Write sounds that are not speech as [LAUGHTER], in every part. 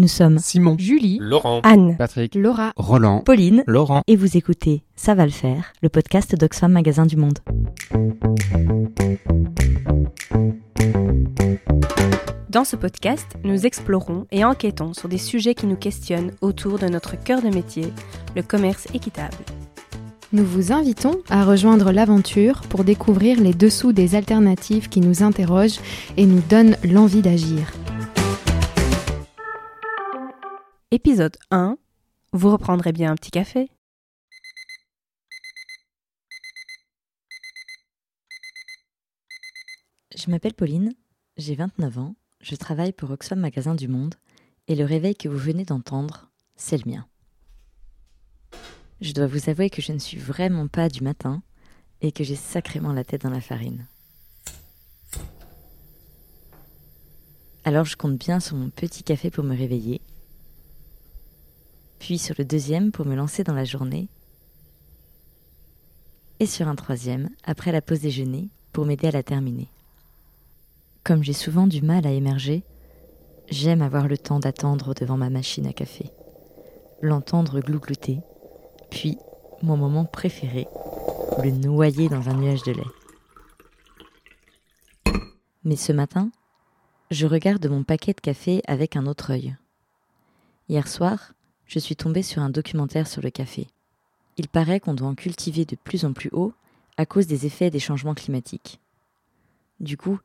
Nous sommes Simon, Julie, Laurent, Anne, Patrick, Laura, Roland, Pauline, Laurent. et vous écoutez Ça va le faire, le podcast d'Oxfam Magasin du Monde. Dans ce podcast, nous explorons et enquêtons sur des sujets qui nous questionnent autour de notre cœur de métier, le commerce équitable. Nous vous invitons à rejoindre l'aventure pour découvrir les dessous des alternatives qui nous interrogent et nous donnent l'envie d'agir. Épisode 1. Vous reprendrez bien un petit café Je m'appelle Pauline, j'ai 29 ans, je travaille pour Oxfam Magasin du Monde et le réveil que vous venez d'entendre, c'est le mien. Je dois vous avouer que je ne suis vraiment pas du matin et que j'ai sacrément la tête dans la farine. Alors je compte bien sur mon petit café pour me réveiller, puis sur le deuxième pour me lancer dans la journée, et sur un troisième après la pause déjeuner pour m'aider à la terminer. Comme j'ai souvent du mal à émerger, j'aime avoir le temps d'attendre devant ma machine à café, l'entendre glouglouter, puis, mon moment préféré, le noyer dans un nuage de lait. Mais ce matin, je regarde mon paquet de café avec un autre œil. Hier soir, je suis tombée sur un documentaire sur le café. Il paraît qu'on doit en cultiver de plus en plus haut à cause des effets des changements climatiques. Du coup,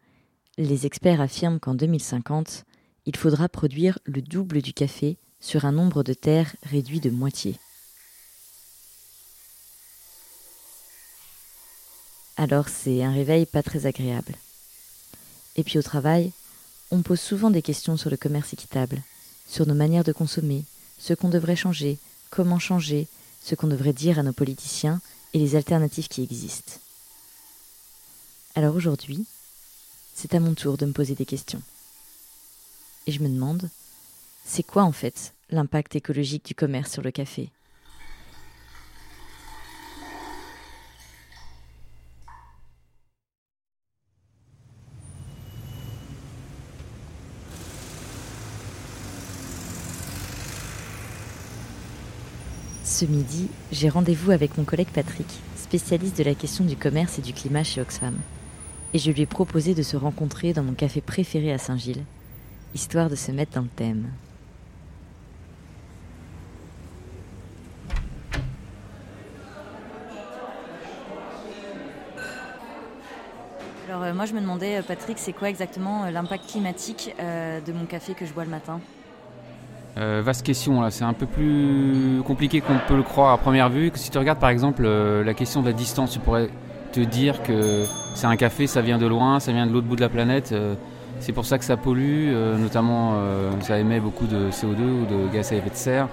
les experts affirment qu'en 2050, il faudra produire le double du café sur un nombre de terres réduit de moitié. Alors c'est un réveil pas très agréable. Et puis au travail, on pose souvent des questions sur le commerce équitable, sur nos manières de consommer, ce qu'on devrait changer, comment changer, ce qu'on devrait dire à nos politiciens et les alternatives qui existent. Alors aujourd'hui, c'est à mon tour de me poser des questions. Et je me demande, c'est quoi en fait l'impact écologique du commerce sur le café? Ce midi, j'ai rendez-vous avec mon collègue Patrick, spécialiste de la question du commerce et du climat chez Oxfam. Et je lui ai proposé de se rencontrer dans mon café préféré à Saint-Gilles, histoire de se mettre dans le thème. Alors euh, moi je me demandais, euh, Patrick, c'est quoi exactement euh, l'impact climatique de mon café que je bois le matin? Euh, vaste question, là, c'est un peu plus compliqué qu'on peut le croire à première vue. Si tu regardes par exemple euh, la question de la distance, tu pourrais te dire que c'est un café, ça vient de loin, ça vient de l'autre bout de la planète. euh, c'est pour ça que ça pollue, notamment ça émet beaucoup de CO2 ou de gaz à effet de serre.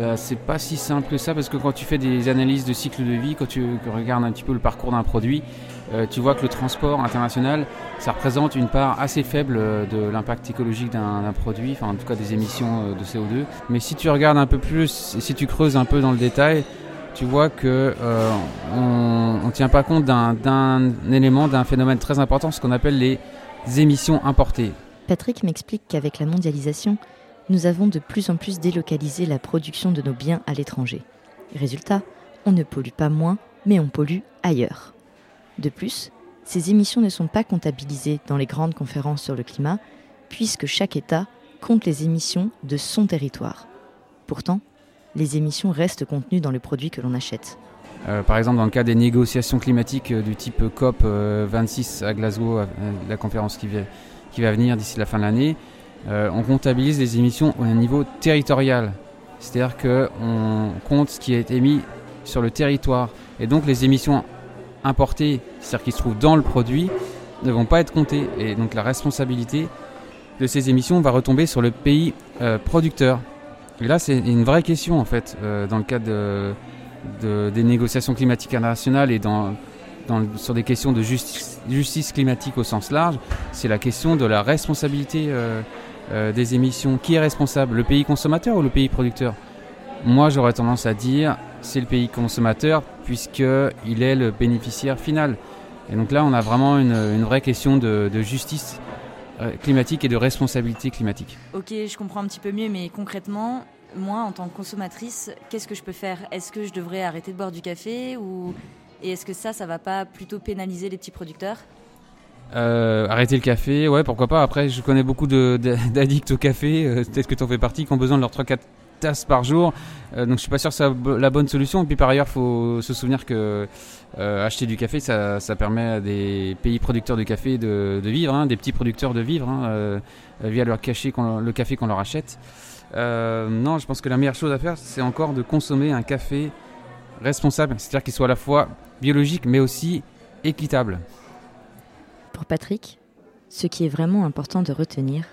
Euh, c'est pas si simple que ça parce que quand tu fais des analyses de cycle de vie, quand tu regardes un petit peu le parcours d'un produit, euh, tu vois que le transport international, ça représente une part assez faible euh, de l'impact écologique d'un produit, enfin en tout cas des émissions euh, de CO2. Mais si tu regardes un peu plus si tu creuses un peu dans le détail, tu vois que on ne tient pas compte d'un élément, d'un phénomène très important, ce qu'on appelle les émissions importées. Patrick m'explique qu'avec la mondialisation, nous avons de plus en plus délocalisé la production de nos biens à l'étranger. Résultat, on ne pollue pas moins, mais on pollue ailleurs. De plus, ces émissions ne sont pas comptabilisées dans les grandes conférences sur le climat, puisque chaque État compte les émissions de son territoire. Pourtant, les émissions restent contenues dans les produits que l'on achète. Euh, par exemple, dans le cas des négociations climatiques euh, du type COP euh, 26 à Glasgow, euh, la conférence qui va, venir d'ici la fin de l'année, euh, on comptabilise les émissions au niveau territorial. C'est-à-dire qu'on compte ce qui est émis sur le territoire. Et donc les émissions importées, c'est-à-dire qui se trouvent dans le produit, ne vont pas être comptées. Et donc la responsabilité de ces émissions va retomber sur le pays euh, producteur. Et là, c'est une vraie question en fait, euh, dans le cadre de, de- des négociations climatiques internationales et sur des questions de justice, climatique au sens large, c'est la question de la responsabilité euh, des émissions. Qui est responsable? Le pays consommateur ou le pays producteur? Moi, j'aurais tendance à dire c'est le pays consommateur puisqu'il est le bénéficiaire final. Et donc là, on a vraiment une, une vraie question de, de justice climatique et de responsabilité climatique. Ok, je comprends un petit peu mieux, mais concrètement, moi, en tant que consommatrice, qu'est-ce que je peux faire? Est-ce que je devrais arrêter de boire du café ou et est-ce que ça, ça va pas plutôt pénaliser les petits producteurs? Euh, arrêter le café, ouais, pourquoi pas. Après, je connais beaucoup [LAUGHS] d'addicts au café, euh, peut-être que tu en fais partie, qui ont besoin de leurs 3-4 par jour. Euh, donc, je suis pas sûr que c'est la bonne solution. Et puis, par ailleurs, il faut se souvenir que acheter du café, ça, permet à des pays producteurs de café de, vivre, hein, des petits producteurs de vivre, hein, via leur cachet le café qu'on leur achète. non, je pense que la meilleure chose à faire, c'est encore de consommer un café responsable, c'est-à-dire qu'il soit à la fois biologique, mais aussi équitable. Pour Patrick, ce qui est vraiment important de retenir,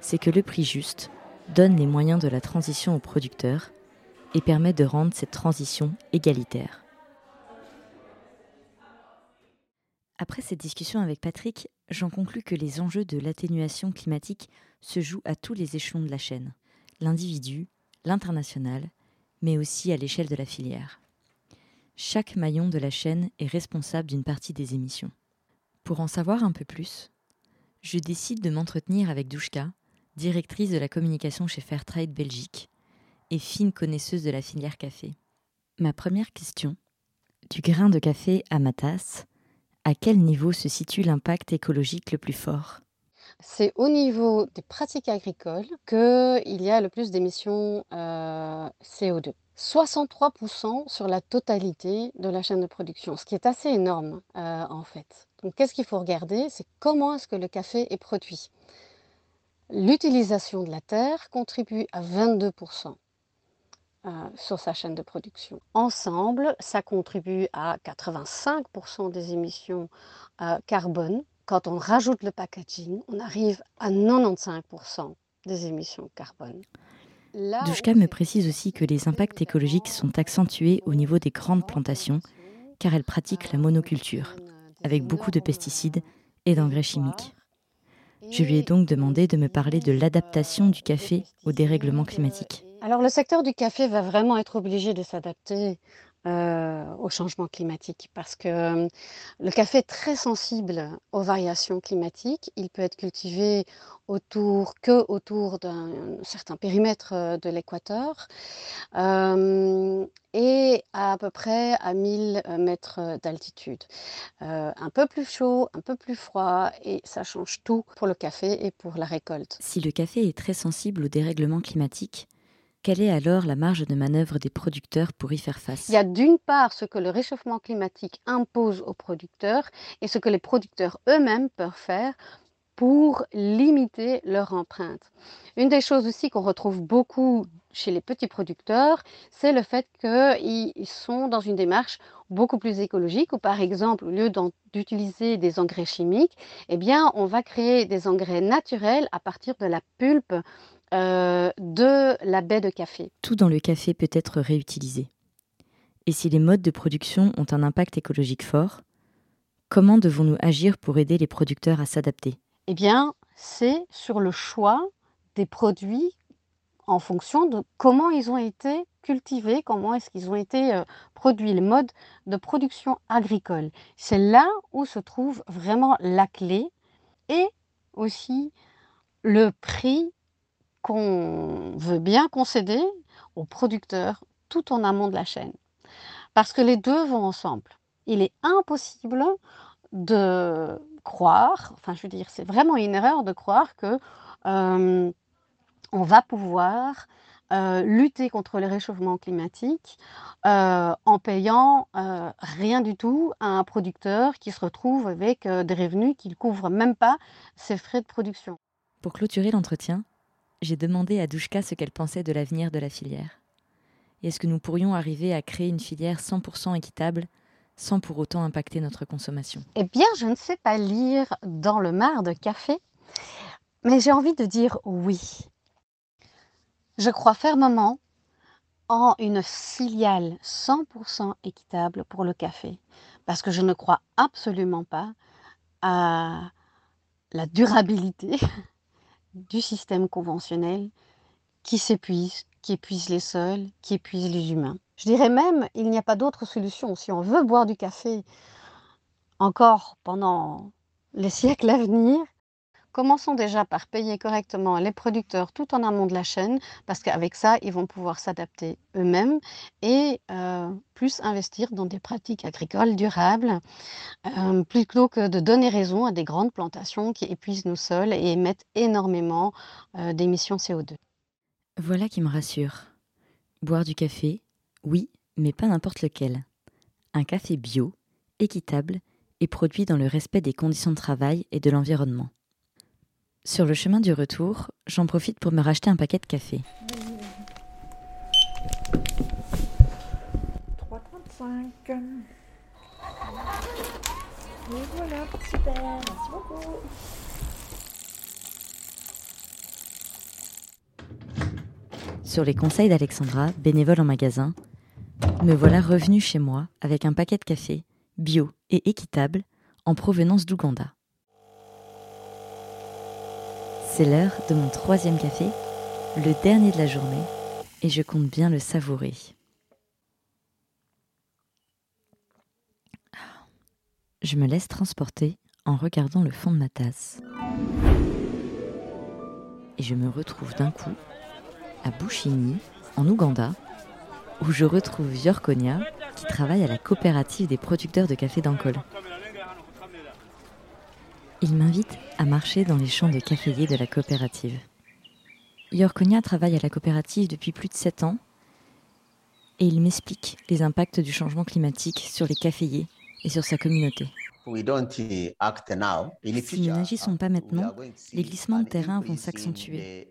c'est que le prix juste donne les moyens de la transition aux producteurs et permet de rendre cette transition égalitaire. Après cette discussion avec Patrick, j'en conclus que les enjeux de l'atténuation climatique se jouent à tous les échelons de la chaîne, l'individu, l'international, mais aussi à l'échelle de la filière. Chaque maillon de la chaîne est responsable d'une partie des émissions. Pour en savoir un peu plus, je décide de m'entretenir avec Douchka, directrice de la communication chez Fairtrade Belgique et fine connaisseuse de la filière café. Ma première question, du grain de café à ma tasse, à quel niveau se situe l'impact écologique le plus fort? C'est au niveau des pratiques agricoles qu'il y a le plus d'émissions euh, CO2. 63% sur la totalité de la chaîne de production, ce qui est assez énorme euh, en fait. Donc qu'est-ce qu'il faut regarder? C'est comment est-ce que le café est produit? L'utilisation de la terre contribue à 22% euh, sur sa chaîne de production. Ensemble, ça contribue à 85% des émissions euh, carbone. Quand on rajoute le packaging, on arrive à 95% des émissions carbone. Douchka me précise aussi que les impacts écologiques sont accentués au niveau des grandes plantations, car elle pratique la monoculture, avec beaucoup de pesticides et d'engrais chimiques. Je lui ai donc demandé de me parler de l'adaptation du café au dérèglement climatique. Alors le secteur du café va vraiment être obligé de s'adapter euh, au changement climatique parce que euh, le café est très sensible aux variations climatiques. Il peut être cultivé autour que autour d'un certain périmètre euh, de l'équateur et à, peu près à 1000 mètres d'altitude. un peu plus chaud, un peu plus froid et ça change tout pour le café et pour la récolte. Si le café est très sensible au dérèglement climatique, quelle est alors la marge de manœuvre des producteurs pour y faire face? Il y a d'une part ce que le réchauffement climatique impose aux producteurs et ce que les producteurs eux-mêmes peuvent faire pour limiter leur empreinte. Une des choses aussi qu'on retrouve beaucoup chez les petits producteurs, c'est le fait qu'ils sont dans une démarche beaucoup plus écologique où par exemple au lieu d'utiliser des engrais chimiques, eh bien on va créer des engrais naturels à partir de la pulpe euh, de la baie de café. Tout dans le café peut être réutilisé. Et si les modes de production ont un impact écologique fort, comment devons-nous agir pour aider les producteurs à s'adapter? Eh bien, c'est sur le choix des produits en fonction de comment ils ont été cultivés, comment est-ce qu'ils ont été euh, produits, les modes de production agricole. C'est là où se trouve vraiment la clé et aussi le prix qu'on veut bien concéder aux producteurs tout en amont de la chaîne. Parce que les deux vont ensemble. Il est impossible de croire, enfin je veux dire, c'est vraiment une erreur de croire que euh, on va pouvoir euh, lutter contre le réchauffement climatique euh, en payant rien du tout à un producteur qui se retrouve avec des revenus qui ne couvrent même pas ses frais de production. Pour clôturer l'entretien, j'ai demandé à Douchka ce qu'elle pensait de l'avenir de la filière. est-ce que nous pourrions arriver à créer une filière 100% équitable sans pour autant impacter notre consommation? Eh bien, je ne sais pas lire dans le mar de café, mais j'ai envie de dire oui. Je crois fermement en une filiale 100% équitable pour le café, parce que je ne crois absolument pas à la durabilité [LAUGHS] du système conventionnel qui s'épuise, qui épuise les sols, qui épuise les humains. Je dirais même, il n'y a pas d'autre solution. Si on veut boire du café encore pendant les siècles à venir, commençons déjà par payer correctement les producteurs tout en amont de la chaîne, parce qu'avec ça, ils vont pouvoir s'adapter eux-mêmes et euh, plus investir dans des pratiques agricoles durables, euh, plutôt que de donner raison à des grandes plantations qui épuisent nos sols et émettent énormément euh, d'émissions CO2. Voilà qui me rassure. Boire du café, oui, mais pas n'importe lequel. Un café bio, équitable et produit dans le respect des conditions de travail et de l'environnement. Sur le chemin du retour, j'en profite pour me racheter un paquet de café. 3,35. Et voilà, super, merci beaucoup. Sur les conseils d'Alexandra, bénévole en magasin, me voilà revenu chez moi avec un paquet de café, bio et équitable, en provenance d'Ouganda. C'est l'heure de mon troisième café, le dernier de la journée, et je compte bien le savourer. Je me laisse transporter en regardant le fond de ma tasse. Et je me retrouve d'un coup à Bushini, en Ouganda, où je retrouve Yorkonia, qui travaille à la coopérative des producteurs de café d'Ankole. Il m'invite à marcher dans les champs de caféiers de la coopérative. Yorkonia travaille à la coopérative depuis plus de 7 ans et il m'explique les impacts du changement climatique sur les caféiers et sur sa communauté. Si nous n'agissons pas maintenant, les glissements de terrain vont s'accentuer.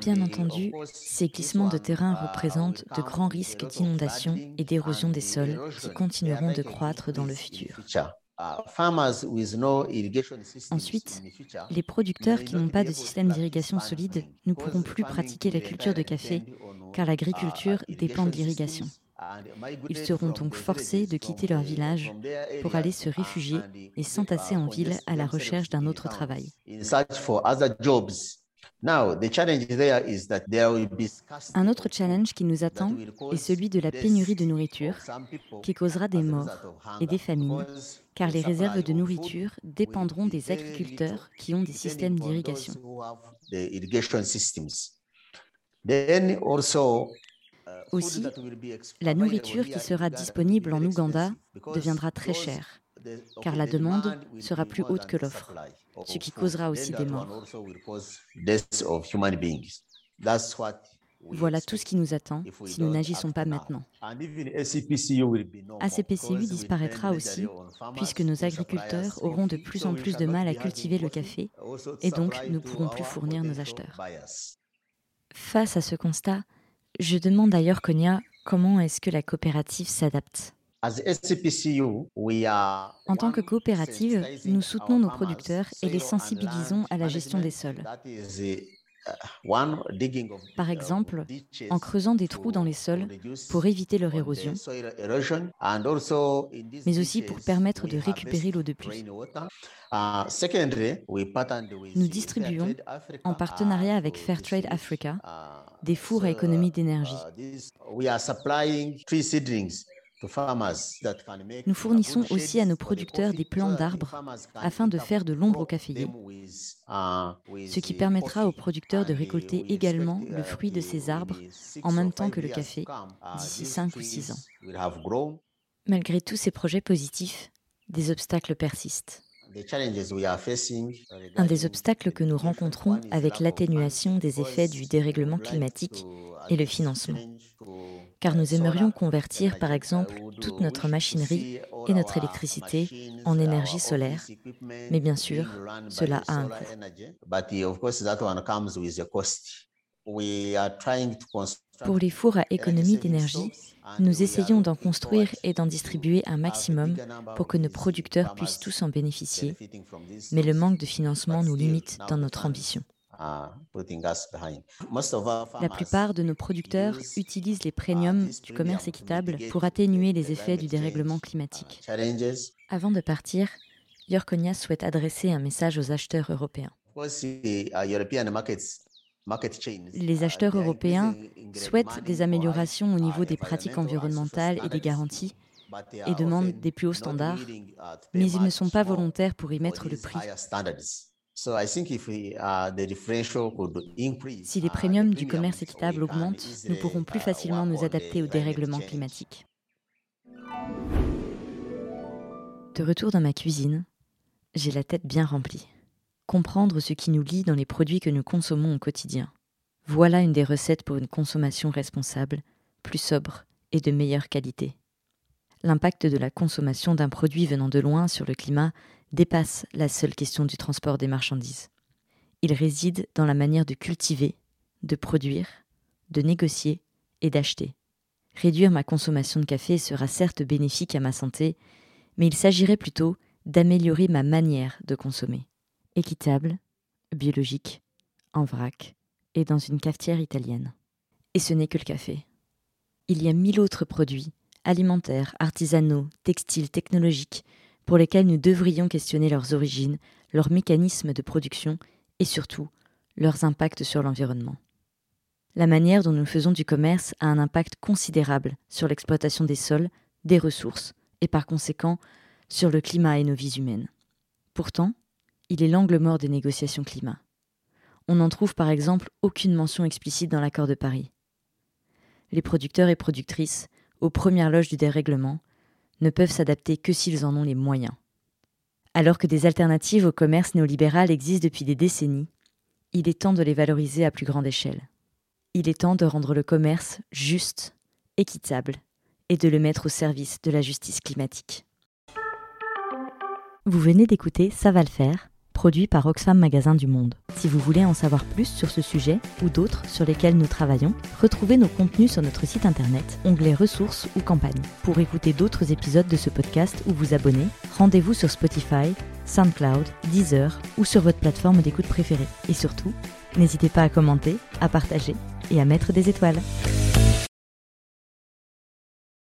Bien entendu, ces glissements de terrain représentent de grands risques d'inondation et d'érosion des sols qui continueront de croître dans le futur. Ensuite, les producteurs qui n'ont pas de système d'irrigation solide ne pourront plus pratiquer la culture de café car l'agriculture dépend de l'irrigation. Ils seront donc forcés de quitter leur village pour aller se réfugier et s'entasser en ville à la recherche d'un autre travail. Un autre challenge qui nous attend est celui de la pénurie de nourriture, qui causera des morts et des famines, car les réserves de nourriture dépendront des agriculteurs qui ont des systèmes d'irrigation. Aussi, la nourriture qui sera disponible en Ouganda deviendra très chère, car la demande sera plus haute que l'offre ce qui causera aussi des morts. Voilà tout ce qui nous attend si nous n'agissons pas maintenant. ACPCU disparaîtra aussi puisque nos agriculteurs auront de plus en plus de mal à cultiver le café et donc ne pourront plus fournir nos acheteurs. Face à ce constat, je demande d'ailleurs Konya comment est-ce que la coopérative s'adapte? En tant que coopérative, nous soutenons nos producteurs et les sensibilisons à la gestion des sols. Par exemple, en creusant des trous dans les sols pour éviter leur érosion, mais aussi pour permettre de récupérer l'eau de pluie. Nous distribuons, en partenariat avec Fairtrade Africa, des fours à économie d'énergie. Nous fournissons aussi à nos producteurs des plants d'arbres afin de faire de l'ombre au caféier, ce qui permettra aux producteurs de récolter également le fruit de ces arbres en même temps que le café d'ici 5 ou 6 ans. Malgré tous ces projets positifs, des obstacles persistent. Un des obstacles que nous rencontrons avec l'atténuation des effets du dérèglement climatique est le financement car nous aimerions convertir par exemple toute notre machinerie et notre électricité en énergie solaire. Mais bien sûr, cela a un coût. Pour les fours à économie d'énergie, nous essayons d'en construire et d'en distribuer un maximum pour que nos producteurs puissent tous en bénéficier, mais le manque de financement nous limite dans notre ambition. La plupart de nos producteurs utilisent les premiums du commerce équitable pour atténuer les effets du dérèglement climatique. Avant de partir, Yorkonia souhaite adresser un message aux acheteurs européens. Les acheteurs européens souhaitent des améliorations au niveau des pratiques environnementales et des garanties et demandent des plus hauts standards, mais ils ne sont pas volontaires pour y mettre le prix. Si les premiums du commerce équitable augmentent, nous pourrons plus facilement nous adapter au dérèglement climatique. De retour dans ma cuisine, j'ai la tête bien remplie. Comprendre ce qui nous lie dans les produits que nous consommons au quotidien. Voilà une des recettes pour une consommation responsable, plus sobre et de meilleure qualité. L'impact de la consommation d'un produit venant de loin sur le climat dépasse la seule question du transport des marchandises. Il réside dans la manière de cultiver, de produire, de négocier et d'acheter. Réduire ma consommation de café sera certes bénéfique à ma santé, mais il s'agirait plutôt d'améliorer ma manière de consommer. Équitable, biologique, en vrac et dans une cafetière italienne. Et ce n'est que le café. Il y a mille autres produits, alimentaires, artisanaux, textiles, technologiques, pour lesquels nous devrions questionner leurs origines, leurs mécanismes de production et surtout leurs impacts sur l'environnement. La manière dont nous faisons du commerce a un impact considérable sur l'exploitation des sols, des ressources et par conséquent sur le climat et nos vies humaines. Pourtant, il est l'angle mort des négociations climat. On n'en trouve par exemple aucune mention explicite dans l'accord de Paris. Les producteurs et productrices, aux premières loges du dérèglement, ne peuvent s'adapter que s'ils en ont les moyens. Alors que des alternatives au commerce néolibéral existent depuis des décennies, il est temps de les valoriser à plus grande échelle. Il est temps de rendre le commerce juste, équitable, et de le mettre au service de la justice climatique. Vous venez d'écouter Ça va le faire, produit par Oxfam Magasin du Monde. Si vous voulez en savoir plus sur ce sujet ou d'autres sur lesquels nous travaillons, retrouvez nos contenus sur notre site internet, onglet ressources ou campagne. Pour écouter d'autres épisodes de ce podcast ou vous abonner, rendez-vous sur Spotify, SoundCloud, Deezer ou sur votre plateforme d'écoute préférée. Et surtout, n'hésitez pas à commenter, à partager et à mettre des étoiles.